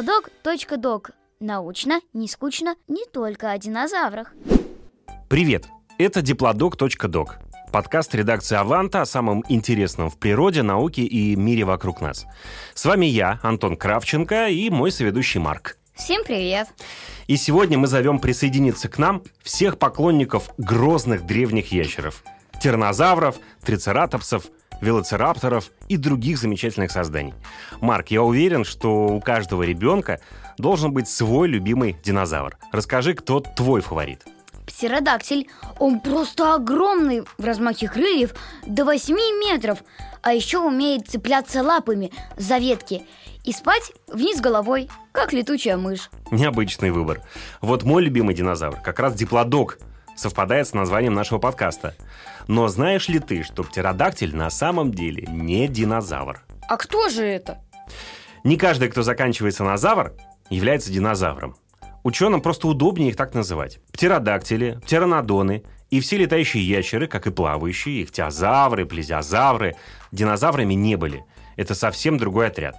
Диплодок.док. Научно, не скучно, не только о динозаврах. Привет! Это диплодок.док. Подкаст редакции «Аванта» о самом интересном в природе, науке и мире вокруг нас. С вами я, Антон Кравченко, и мой соведущий Марк. Всем привет! И сегодня мы зовем присоединиться к нам всех поклонников грозных древних ящеров. Тираннозавров, трицератопсов, велоцирапторов и других замечательных созданий. Марк, я уверен, что у каждого ребенка должен быть свой любимый динозавр. Расскажи, кто твой фаворит? Птеродактиль. Он просто огромный в размахе крыльев до 8 метров, а еще умеет цепляться лапами за ветки и спать вниз головой, как летучая мышь. Необычный выбор. Вот мой любимый динозавр, как раз диплодок, совпадает с названием нашего подкаста. Но знаешь ли ты, что птеродактиль на самом деле не динозавр? А кто же это? Не каждый, кто заканчивается на завр, является динозавром. Ученым просто удобнее их так называть. Птеродактили, птеранодоны и все летающие ящеры, как и плавающие, ихтиозавры, плезиозавры, динозаврами не были. Это совсем другой отряд.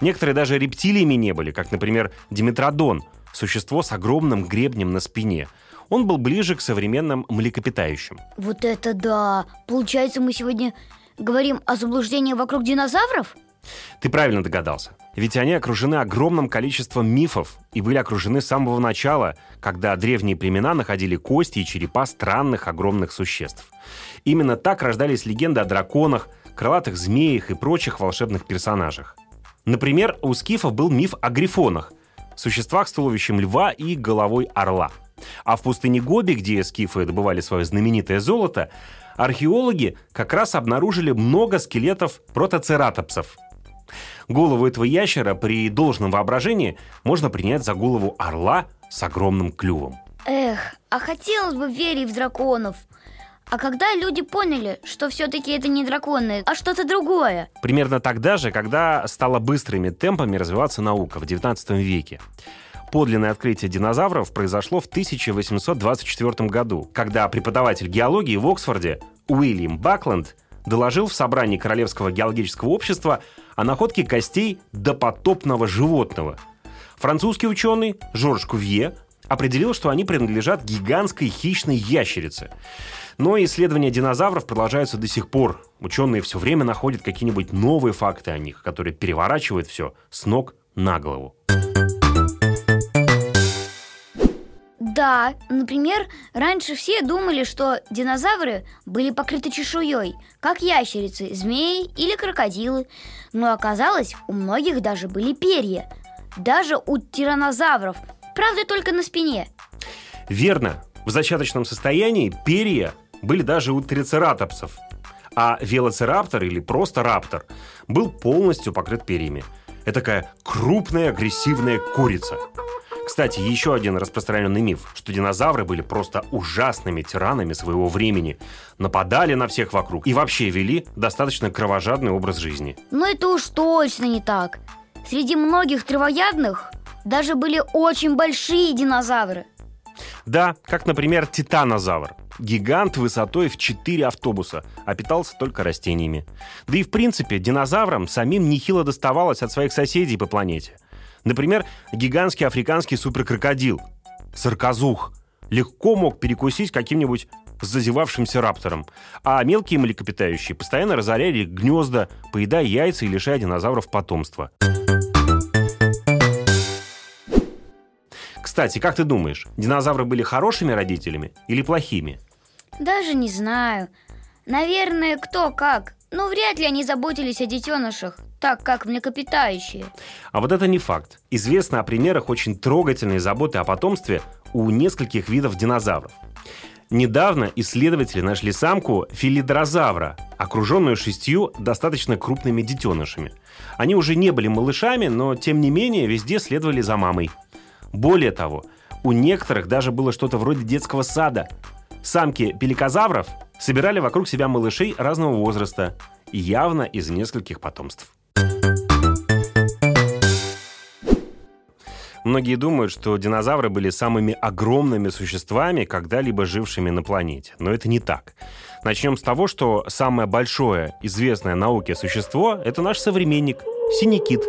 Некоторые даже рептилиями не были, как, например, диметродон, существо с огромным гребнем на спине. Он был ближе к современным млекопитающим. Вот это да! Получается, мы сегодня говорим о заблуждении вокруг динозавров? Ты правильно догадался. Ведь они окружены огромным количеством мифов и были окружены с самого начала, когда древние племена находили кости и черепа странных огромных существ. Именно так рождались легенды о драконах, крылатых змеях и прочих волшебных персонажах. Например, у скифов был миф о грифонах, существах с туловищем льва и головой орла. А в пустыне Гоби, где скифы добывали свое знаменитое золото, археологи как раз обнаружили много скелетов протоцератопсов, Голову этого ящера при должном воображении можно принять за голову орла с огромным клювом. Эх, а хотелось бы верить в драконов. А когда люди поняли, что все-таки это не драконы, а что-то другое? Примерно тогда же, когда стала быстрыми темпами развиваться наука в 19 веке. Подлинное открытие динозавров произошло в 1824 году, когда преподаватель геологии в Оксфорде Уильям Бакленд доложил в собрании Королевского геологического общества о находке костей допотопного животного. Французский ученый Жорж Кувье определил, что они принадлежат гигантской хищной ящерице. Но исследования динозавров продолжаются до сих пор. Ученые все время находят какие-нибудь новые факты о них, которые переворачивают все с ног на голову. Да, например, раньше все думали, что динозавры были покрыты чешуей, как ящерицы, змеи или крокодилы. Но оказалось, у многих даже были перья. Даже у тиранозавров, правда, только на спине. Верно. В зачаточном состоянии перья были даже у трицератопсов. А велоцираптор или просто раптор был полностью покрыт перьями. Это такая крупная агрессивная курица – кстати, еще один распространенный миф, что динозавры были просто ужасными тиранами своего времени, нападали на всех вокруг и вообще вели достаточно кровожадный образ жизни. Но это уж точно не так. Среди многих травоядных даже были очень большие динозавры. Да, как, например, титанозавр. Гигант высотой в 4 автобуса, а питался только растениями. Да и в принципе динозаврам самим нехило доставалось от своих соседей по планете. Например, гигантский африканский суперкрокодил, сарказух, легко мог перекусить каким-нибудь зазевавшимся раптором, а мелкие млекопитающие постоянно разоряли гнезда, поедая яйца и лишая динозавров потомства. Кстати, как ты думаешь, динозавры были хорошими родителями или плохими? Даже не знаю. Наверное, кто как. Но вряд ли они заботились о детенышах так как млекопитающие. А вот это не факт. Известно о примерах очень трогательной заботы о потомстве у нескольких видов динозавров. Недавно исследователи нашли самку филидрозавра, окруженную шестью достаточно крупными детенышами. Они уже не были малышами, но тем не менее везде следовали за мамой. Более того, у некоторых даже было что-то вроде детского сада. Самки пеликозавров собирали вокруг себя малышей разного возраста, явно из нескольких потомств. Многие думают, что динозавры были самыми огромными существами, когда-либо жившими на планете. Но это не так. Начнем с того, что самое большое известное науке существо – это наш современник синий кит.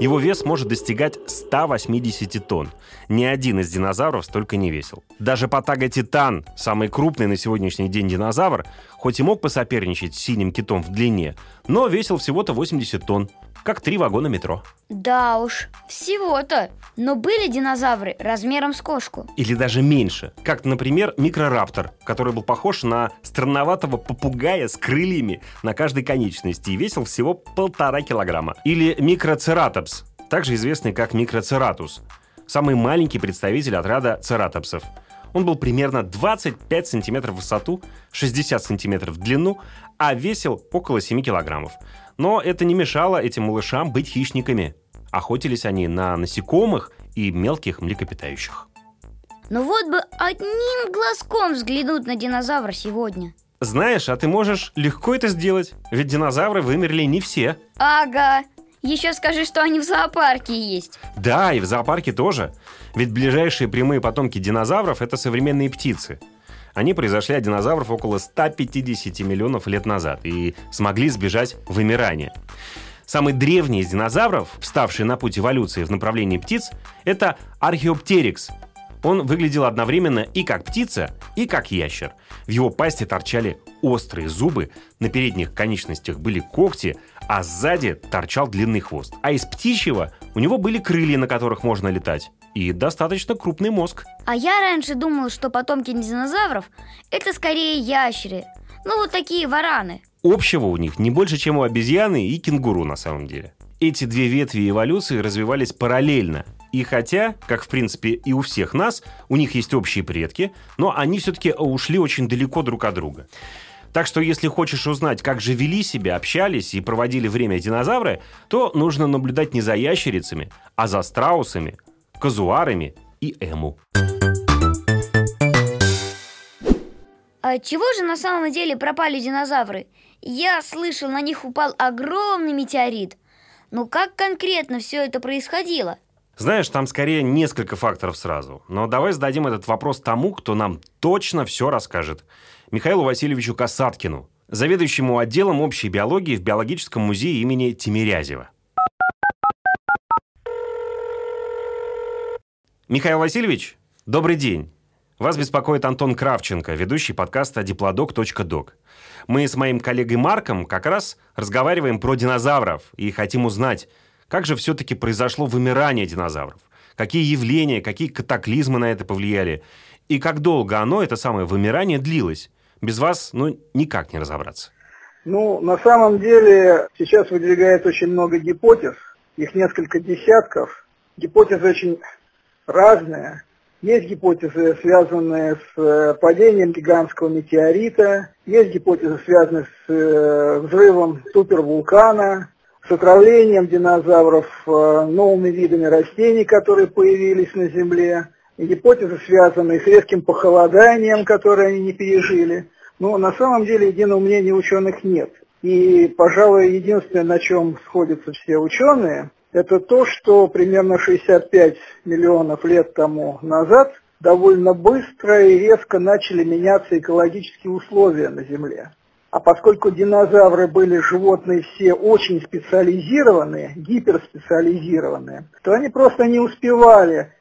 Его вес может достигать 180 тонн. Ни один из динозавров столько не весил. Даже Патага Титан, самый крупный на сегодняшний день динозавр, хоть и мог посоперничать с синим китом в длине, но весил всего-то 80 тонн как три вагона метро. Да уж, всего-то. Но были динозавры размером с кошку. Или даже меньше. Как, например, микрораптор, который был похож на странноватого попугая с крыльями на каждой конечности и весил всего полтора килограмма. Или микроцератопс, также известный как микроцератус. Самый маленький представитель отряда цератопсов. Он был примерно 25 сантиметров в высоту, 60 сантиметров в длину, а весил около 7 килограммов. Но это не мешало этим малышам быть хищниками. Охотились они на насекомых и мелких млекопитающих. Ну вот бы одним глазком взглянуть на динозавра сегодня. Знаешь, а ты можешь легко это сделать, ведь динозавры вымерли не все. Ага, еще скажи, что они в зоопарке есть. Да, и в зоопарке тоже. Ведь ближайшие прямые потомки динозавров – это современные птицы – они произошли от динозавров около 150 миллионов лет назад и смогли сбежать вымирания. Самый древний из динозавров, вставший на путь эволюции в направлении птиц, это археоптерикс. Он выглядел одновременно и как птица, и как ящер. В его пасти торчали острые зубы, на передних конечностях были когти, а сзади торчал длинный хвост. А из птичьего у него были крылья, на которых можно летать и достаточно крупный мозг. А я раньше думал, что потомки динозавров – это скорее ящеры. Ну, вот такие вараны. Общего у них не больше, чем у обезьяны и кенгуру на самом деле. Эти две ветви эволюции развивались параллельно. И хотя, как в принципе и у всех нас, у них есть общие предки, но они все-таки ушли очень далеко друг от друга. Так что если хочешь узнать, как же вели себя, общались и проводили время динозавры, то нужно наблюдать не за ящерицами, а за страусами, казуарами и эму. А чего же на самом деле пропали динозавры? Я слышал, на них упал огромный метеорит. Но как конкретно все это происходило? Знаешь, там скорее несколько факторов сразу. Но давай зададим этот вопрос тому, кто нам точно все расскажет. Михаилу Васильевичу Касаткину, заведующему отделом общей биологии в Биологическом музее имени Тимирязева. Михаил Васильевич, добрый день. Вас беспокоит Антон Кравченко, ведущий подкаста diplodok.doc. Мы с моим коллегой Марком как раз разговариваем про динозавров и хотим узнать, как же все-таки произошло вымирание динозавров, какие явления, какие катаклизмы на это повлияли, и как долго оно, это самое вымирание, длилось. Без вас, ну, никак не разобраться. Ну, на самом деле, сейчас выдвигается очень много гипотез, их несколько десятков. Гипотезы очень разные. Есть гипотезы, связанные с э, падением гигантского метеорита, есть гипотезы, связанные с э, взрывом супервулкана, с отравлением динозавров э, новыми видами растений, которые появились на Земле, и гипотезы, связанные с резким похолоданием, которое они не пережили. Но на самом деле единого мнения ученых нет. И, пожалуй, единственное, на чем сходятся все ученые, это то, что примерно 65 миллионов лет тому назад довольно быстро и резко начали меняться экологические условия на Земле. А поскольку динозавры были животные все очень специализированные, гиперспециализированные, то они просто не успевали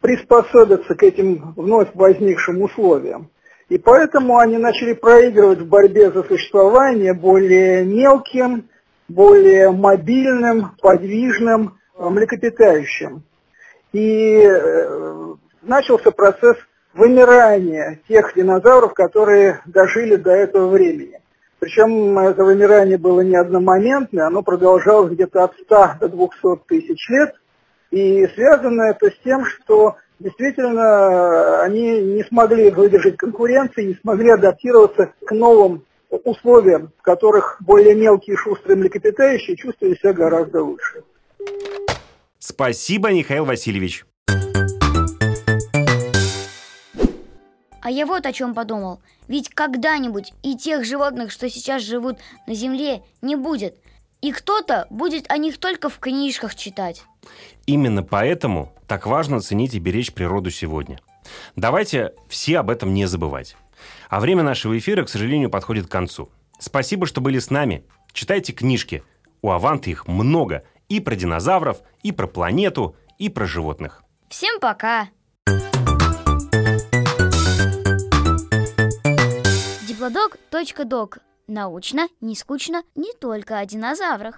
приспособиться к этим вновь возникшим условиям. И поэтому они начали проигрывать в борьбе за существование более мелким, более мобильным, подвижным млекопитающим. И э, начался процесс вымирания тех динозавров, которые дожили до этого времени. Причем это вымирание было не одномоментное, оно продолжалось где-то от 100 до 200 тысяч лет. И связано это с тем, что действительно они не смогли выдержать конкуренции, не смогли адаптироваться к новым условиям, в которых более мелкие шустрые млекопитающие чувствовали себя гораздо лучше. Спасибо, Михаил Васильевич. А я вот о чем подумал. Ведь когда-нибудь и тех животных, что сейчас живут на Земле, не будет. И кто-то будет о них только в книжках читать. Именно поэтому так важно ценить и беречь природу сегодня. Давайте все об этом не забывать. А время нашего эфира, к сожалению, подходит к концу. Спасибо, что были с нами. Читайте книжки. У Аванты их много. И про динозавров, и про планету, и про животных. Всем пока! Диплодок.док. Научно, не скучно, не только о динозаврах.